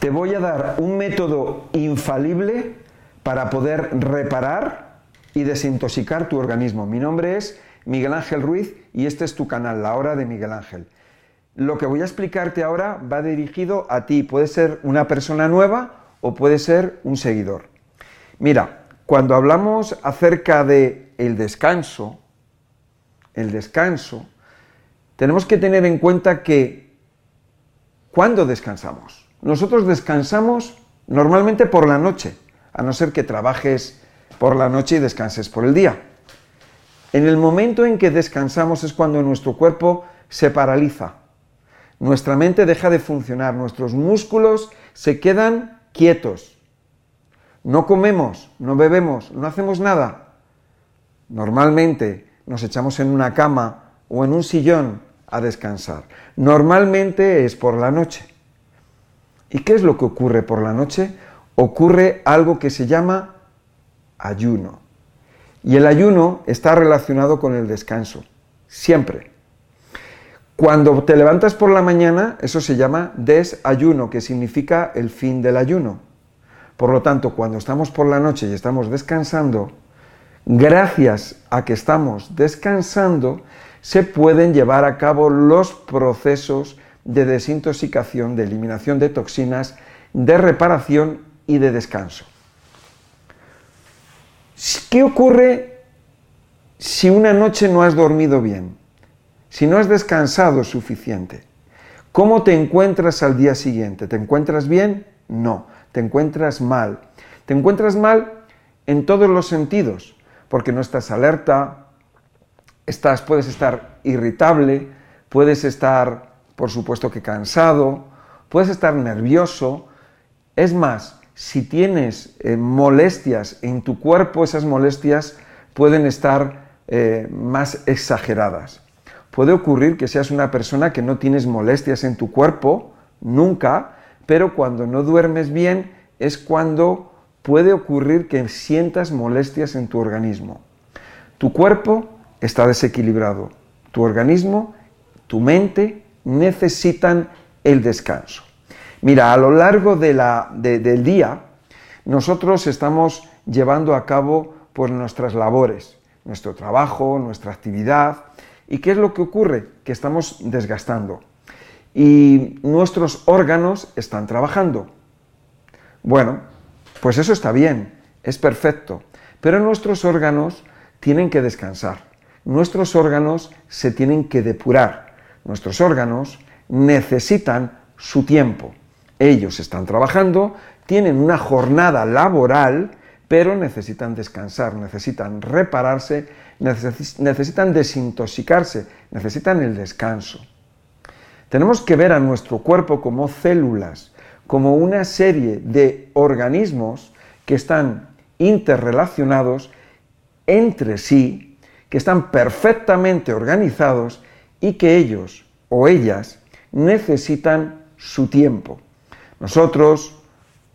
te voy a dar un método infalible para poder reparar y desintoxicar tu organismo. Mi nombre es Miguel Ángel Ruiz y este es tu canal, La Hora de Miguel Ángel. Lo que voy a explicarte ahora va dirigido a ti. Puede ser una persona nueva o puede ser un seguidor. Mira, cuando hablamos acerca de el descanso, el descanso, tenemos que tener en cuenta que ¿cuándo descansamos? Nosotros descansamos normalmente por la noche, a no ser que trabajes por la noche y descanses por el día. En el momento en que descansamos es cuando nuestro cuerpo se paraliza, nuestra mente deja de funcionar, nuestros músculos se quedan quietos. No comemos, no bebemos, no hacemos nada. Normalmente nos echamos en una cama o en un sillón a descansar. Normalmente es por la noche. ¿Y qué es lo que ocurre por la noche? Ocurre algo que se llama ayuno. Y el ayuno está relacionado con el descanso, siempre. Cuando te levantas por la mañana, eso se llama desayuno, que significa el fin del ayuno. Por lo tanto, cuando estamos por la noche y estamos descansando, gracias a que estamos descansando, se pueden llevar a cabo los procesos de desintoxicación, de eliminación de toxinas, de reparación y de descanso. ¿Qué ocurre si una noche no has dormido bien? Si no has descansado suficiente. ¿Cómo te encuentras al día siguiente? ¿Te encuentras bien? No, te encuentras mal. Te encuentras mal en todos los sentidos, porque no estás alerta, estás, puedes estar irritable, puedes estar por supuesto que cansado, puedes estar nervioso. Es más, si tienes eh, molestias en tu cuerpo, esas molestias pueden estar eh, más exageradas. Puede ocurrir que seas una persona que no tienes molestias en tu cuerpo, nunca, pero cuando no duermes bien es cuando puede ocurrir que sientas molestias en tu organismo. Tu cuerpo está desequilibrado, tu organismo, tu mente necesitan el descanso. Mira, a lo largo del día, nosotros estamos llevando a cabo pues, nuestras labores, nuestro trabajo, nuestra actividad. ¿Y qué es lo que ocurre? Que estamos desgastando. Y nuestros órganos están trabajando. Bueno, pues eso está bien, es perfecto. Pero nuestros órganos tienen que descansar. Nuestros órganos se tienen que depurar nuestros órganos necesitan su tiempo. Ellos están trabajando, tienen una jornada laboral, pero necesitan descansar, necesitan repararse, necesitan desintoxicarse, necesitan el descanso. Tenemos que ver a nuestro cuerpo como células, como una serie de organismos que están interrelacionados entre sí, que están perfectamente organizados y que ellos o ellas necesitan su tiempo. Nosotros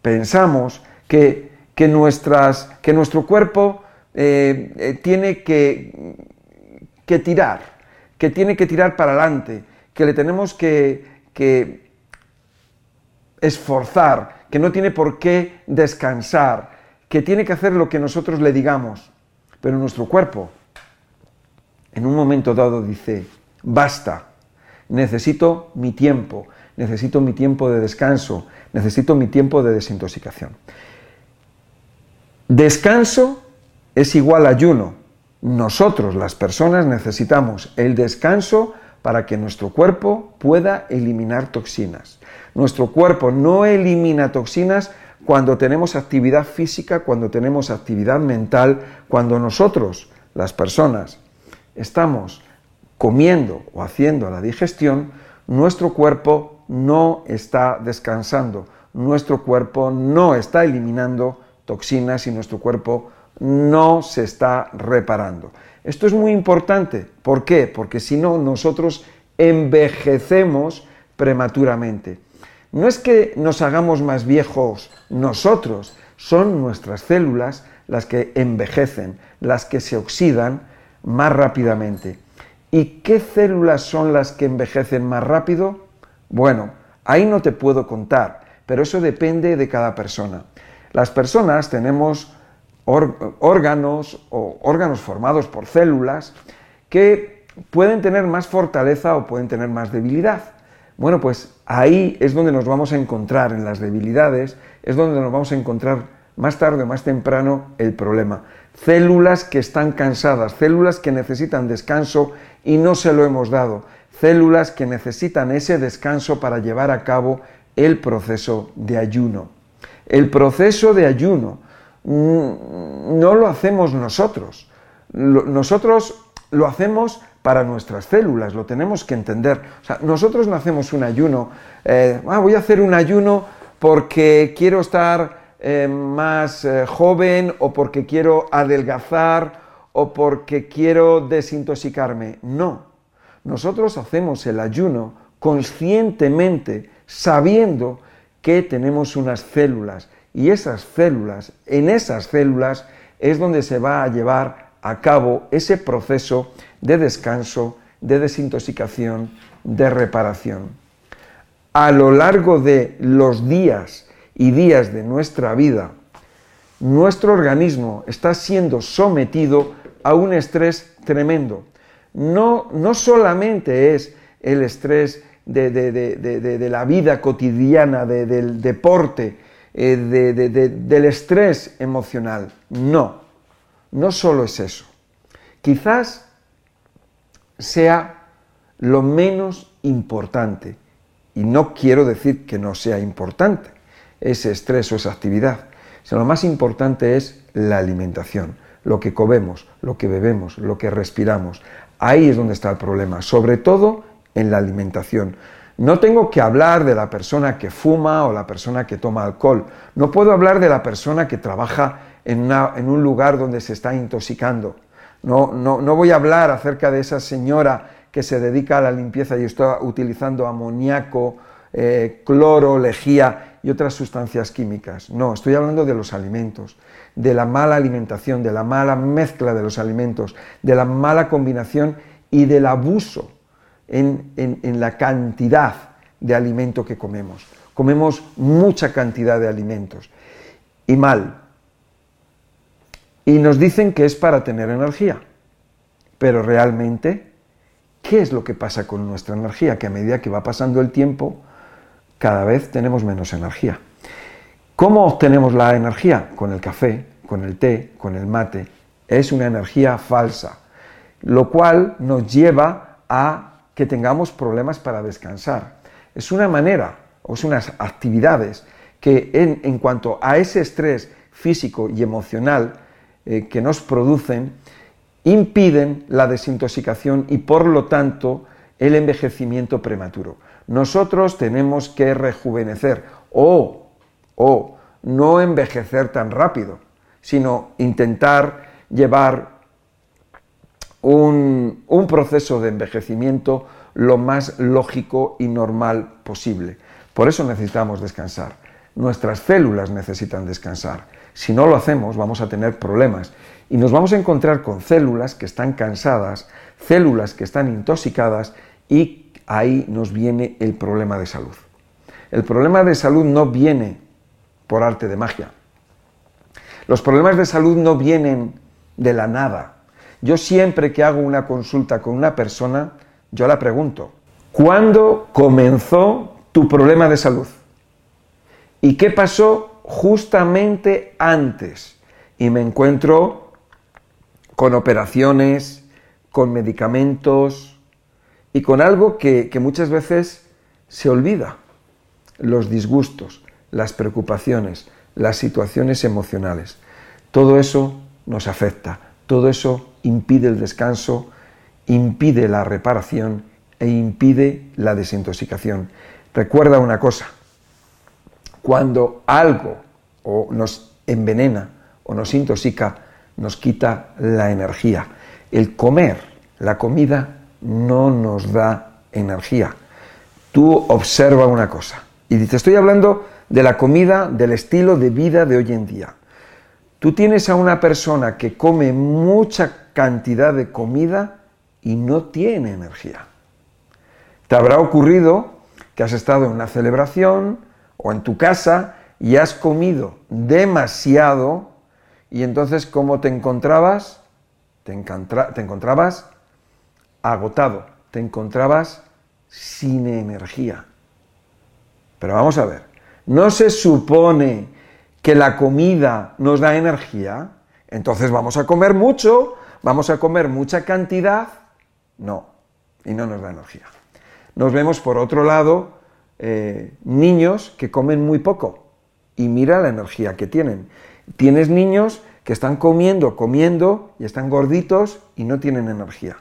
pensamos que, que, nuestras, que nuestro cuerpo eh, eh, tiene que, que, tirar, que tiene que tirar para adelante, que le tenemos que, que esforzar, que no tiene por qué descansar, que tiene que hacer lo que nosotros le digamos. Pero nuestro cuerpo, en un momento dado, dice, basta, necesito mi tiempo, necesito mi tiempo de descanso, necesito mi tiempo de desintoxicación. Descanso es igual a ayuno. Nosotros, las personas, necesitamos el descanso para que nuestro cuerpo pueda eliminar toxinas. Nuestro cuerpo no elimina toxinas cuando tenemos actividad física, cuando tenemos actividad mental, cuando nosotros, las personas, estamos comiendo o haciendo la digestión, nuestro cuerpo no está descansando, nuestro cuerpo no está eliminando toxinas y nuestro cuerpo no se está reparando. Esto es muy importante. ¿Por qué? Porque si no, nosotros envejecemos prematuramente. No es que nos hagamos más viejos nosotros, son nuestras células las que envejecen, las que se oxidan más rápidamente. ¿Y qué células son las que envejecen más rápido? Bueno, ahí no te puedo contar, pero eso depende de cada persona. Las personas tenemos órganos o órganos formados por células que pueden tener más fortaleza o pueden tener más debilidad. Bueno, pues ahí es donde nos vamos a encontrar, en las debilidades, es donde nos vamos a encontrar más tarde o más temprano el problema. Células que están cansadas, células que necesitan descanso y no se lo hemos dado, células que necesitan ese descanso para llevar a cabo el proceso de ayuno. El proceso de ayuno mm, no lo hacemos nosotros. Nosotros lo hacemos para nuestras células, lo tenemos que entender. Nosotros no hacemos un ayuno, eh, ah, voy a hacer un ayuno porque quiero estar eh, más eh, joven o porque quiero adelgazar o porque quiero desintoxicarme. No, nosotros hacemos el ayuno conscientemente, sabiendo que tenemos unas células y esas células, en esas células es donde se va a llevar a cabo ese proceso de descanso, de desintoxicación, de reparación. A lo largo de los días y días de nuestra vida, nuestro organismo está siendo sometido a un estrés tremendo. No, no solamente es el estrés de, la vida cotidiana, del deporte, eh, del estrés emocional. No, no solo es eso. Quizás sea lo menos importante, y no quiero decir que no sea importante ese estrés o esa actividad, sino lo más importante es la alimentación, lo que comemos, lo que bebemos, lo que respiramos. Ahí es donde está el problema, sobre todo en la alimentación. No tengo que hablar de la persona que fuma o la persona que toma alcohol. No puedo hablar de la persona que trabaja en, un lugar donde se está intoxicando. No, no, voy a hablar acerca de esa señora que se dedica a la limpieza y está utilizando amoníaco, eh, cloro, lejía y otras sustancias químicas. No, estoy hablando de los alimentos, de la mala alimentación, de la mala mezcla de los alimentos, de la mala combinación y del abuso en, la cantidad de alimento que comemos. Comemos mucha cantidad de alimentos y mal. Y nos dicen que es para tener energía. Pero realmente, ¿qué es lo que pasa con nuestra energía? Que a medida que va pasando el tiempo, cada vez tenemos menos energía. ¿Cómo obtenemos la energía? Con el café, con el té, con el mate. Es una energía falsa, lo cual nos lleva a que tengamos problemas para descansar. Es una manera, o son unas actividades que en, cuanto a ese estrés físico y emocional eh, que nos producen, impiden la desintoxicación y por lo tanto el envejecimiento prematuro. Nosotros tenemos que rejuvenecer o, o no envejecer tan rápido, sino intentar llevar un, proceso de envejecimiento lo más lógico y normal posible. Por eso necesitamos descansar. Nuestras células necesitan descansar. Si no lo hacemos, vamos a tener problemas y nos vamos a encontrar con células que están cansadas, células que están intoxicadas y ahí nos viene el problema de salud. El problema de salud no viene por arte de magia. Los problemas de salud no vienen de la nada. Yo siempre que hago una consulta con una persona, yo la pregunto, ¿cuándo comenzó tu problema de salud? ¿Y qué pasó justamente antes? Y me encuentro con operaciones, con medicamentos y con algo que, que muchas veces se olvida, los disgustos, las preocupaciones, las situaciones emocionales. Todo eso nos afecta, todo eso impide el descanso, impide la reparación e impide la desintoxicación. Recuerda una cosa, cuando algo o nos envenena o nos intoxica, nos quita la energía. El comer, la comida, no nos da energía. Tú observa una cosa. Y te estoy hablando de la comida, del estilo de vida de hoy en día. Tú tienes a una persona que come mucha cantidad de comida y no tiene energía. Te habrá ocurrido que has estado en una celebración, o en tu casa y has comido demasiado y entonces ¿cómo te encontrabas? Te, te encontrabas agotado, te encontrabas sin energía. Pero vamos a ver, ¿no se supone que la comida nos da energía? Entonces vamos a comer mucho, vamos a comer mucha cantidad. No, y no nos da energía. Nos vemos por otro lado eh, niños que comen muy poco y mira la energía que tienen. Tienes niños que están comiendo, comiendo y están gorditos y no tienen energía.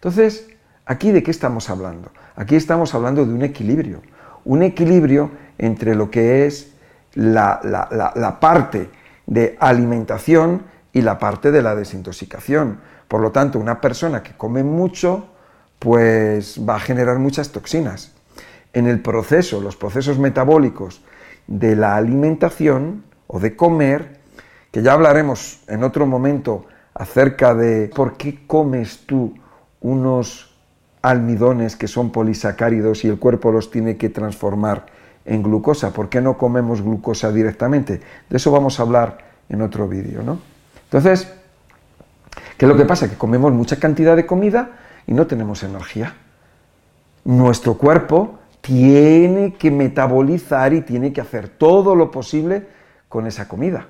Entonces, ¿aquí de qué estamos hablando? Aquí estamos hablando de un equilibrio, un equilibrio entre lo que es la, parte de alimentación y la parte de la desintoxicación. Por lo tanto, una persona que come mucho, pues va a generar muchas toxinas. En el proceso, los procesos metabólicos de la alimentación o de comer, que ya hablaremos en otro momento acerca de por qué comes tú unos almidones que son polisacáridos y el cuerpo los tiene que transformar en glucosa. ¿Por qué no comemos glucosa directamente? De eso vamos a hablar en otro vídeo, ¿no? Entonces, ¿qué es lo que pasa? Que comemos mucha cantidad de comida y no tenemos energía. Nuestro cuerpo tiene que metabolizar y tiene que hacer todo lo posible con esa comida.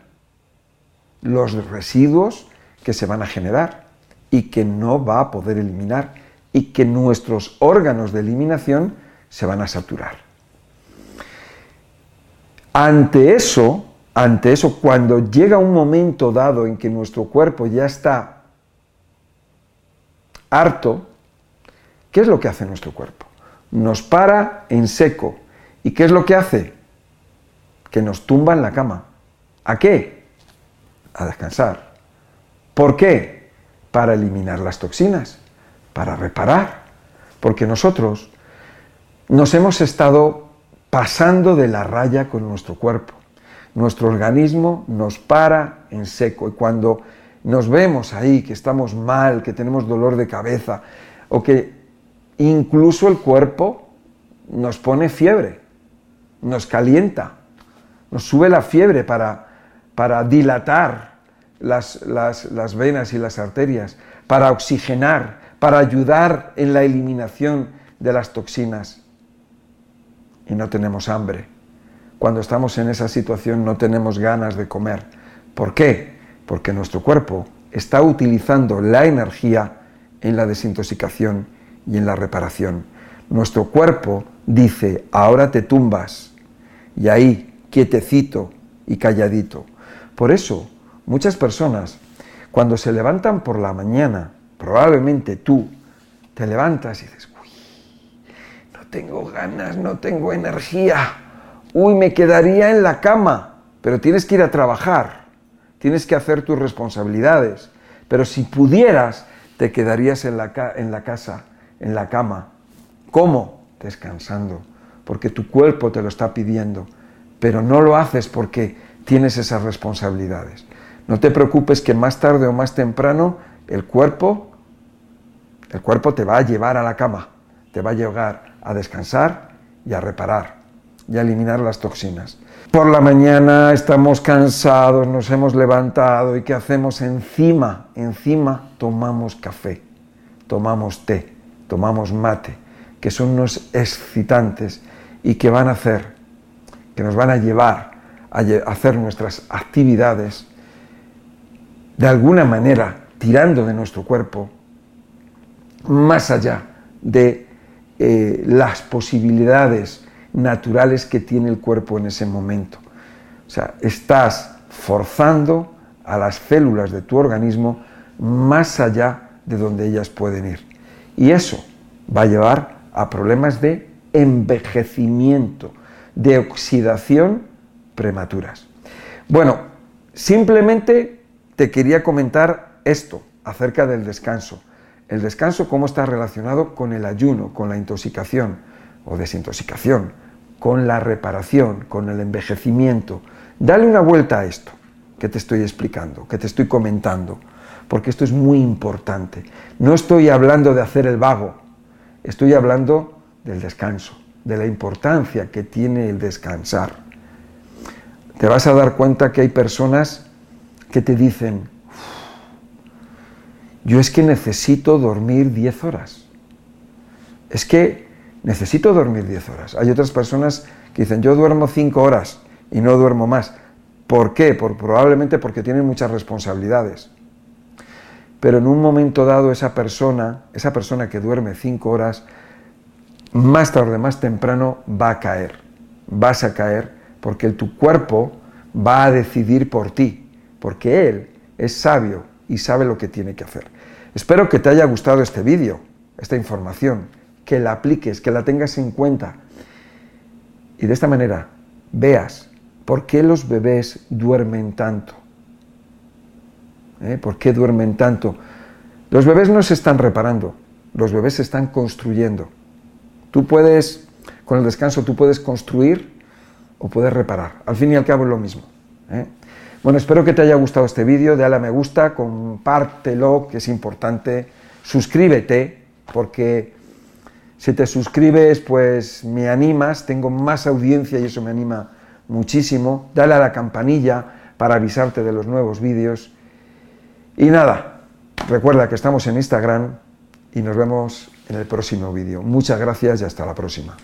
Los residuos que se van a generar y que no va a poder eliminar y que nuestros órganos de eliminación se van a saturar. Ante eso, ante eso, cuando llega un momento dado en que nuestro cuerpo ya está harto, ¿qué es lo que hace nuestro cuerpo? Nos para en seco. ¿Y qué es lo que hace? Que nos tumba en la cama. ¿A qué? A descansar. ¿Por qué? Para eliminar las toxinas, para reparar. Porque nosotros nos hemos estado pasando de la raya con nuestro cuerpo. Nuestro organismo nos para en seco y cuando nos vemos ahí que estamos mal, que tenemos dolor de cabeza o que incluso el cuerpo nos pone fiebre, nos calienta, nos sube la fiebre para, para dilatar las, venas y las arterias, para oxigenar, para ayudar en la eliminación de las toxinas. Y no tenemos hambre. Cuando estamos en esa situación no tenemos ganas de comer. ¿Por qué? porque nuestro cuerpo está utilizando la energía en la desintoxicación y en la reparación. Nuestro cuerpo dice, ahora te tumbas, y ahí, quietecito y calladito. Por eso, muchas personas, cuando se levantan por la mañana, probablemente tú, te levantas y dices, uy, no tengo ganas, no tengo energía, uy, me quedaría en la cama, pero tienes que ir a trabajar tienes que hacer tus responsabilidades. Pero si pudieras, te quedarías en la, en la casa, en la cama. ¿Cómo? Descansando, porque tu cuerpo te lo está pidiendo, pero no lo haces porque tienes esas responsabilidades. No te preocupes que más tarde o más temprano el cuerpo, el cuerpo te va a llevar a la cama, te va a llevar a descansar y a reparar y a eliminar las toxinas por la mañana estamos cansados, nos hemos levantado y ¿qué hacemos? Encima, encima tomamos café, tomamos té, tomamos mate, que son unos excitantes y que van a hacer, que nos van a llevar a hacer nuestras actividades de alguna manera tirando de nuestro cuerpo más allá de eh, las posibilidades naturales que tiene el cuerpo en ese momento. O sea, estás forzando a las células de tu organismo más allá de donde ellas pueden ir. Y eso va a llevar a problemas de envejecimiento, de oxidación prematuras. Bueno, simplemente te quería comentar esto acerca del descanso. El descanso, cómo está relacionado con el ayuno, con la intoxicación o desintoxicación, con la reparación, con el envejecimiento. Dale una vuelta a esto que te estoy explicando, que te estoy comentando, porque esto es muy importante. No estoy hablando de hacer el vago, estoy hablando del descanso, de la importancia que tiene el descansar. Te vas a dar cuenta que hay personas que te dicen, yo es que necesito dormir 10 horas. Es que necesito dormir 10 horas. Hay otras personas que dicen, yo duermo 5 horas y no duermo más. ¿Por qué? Por, probablemente porque tienen muchas responsabilidades. Pero en un momento dado esa persona, esa persona que duerme 5 horas, más tarde, más temprano va a caer. Vas a caer porque tu cuerpo va a decidir por ti, porque él es sabio y sabe lo que tiene que hacer. Espero que te haya gustado este vídeo, esta información, que la apliques, que la tengas en cuenta y de esta manera veas por qué los bebés duermen tanto. ¿Eh? ¿Por qué duermen tanto? Los bebés no se están reparando, los bebés se están construyendo. Tú puedes, con el descanso, tú puedes construir o puedes reparar. Al fin y al cabo es lo mismo. ¿eh? Bueno, espero que te haya gustado este vídeo, dale a me gusta, compártelo, que es importante, suscríbete, porque si te suscribes, pues me animas, tengo más audiencia y eso me anima muchísimo. Dale a la campanilla para avisarte de los nuevos vídeos. Y nada, recuerda que estamos en Instagram y nos vemos en el próximo vídeo. Muchas gracias y hasta la próxima.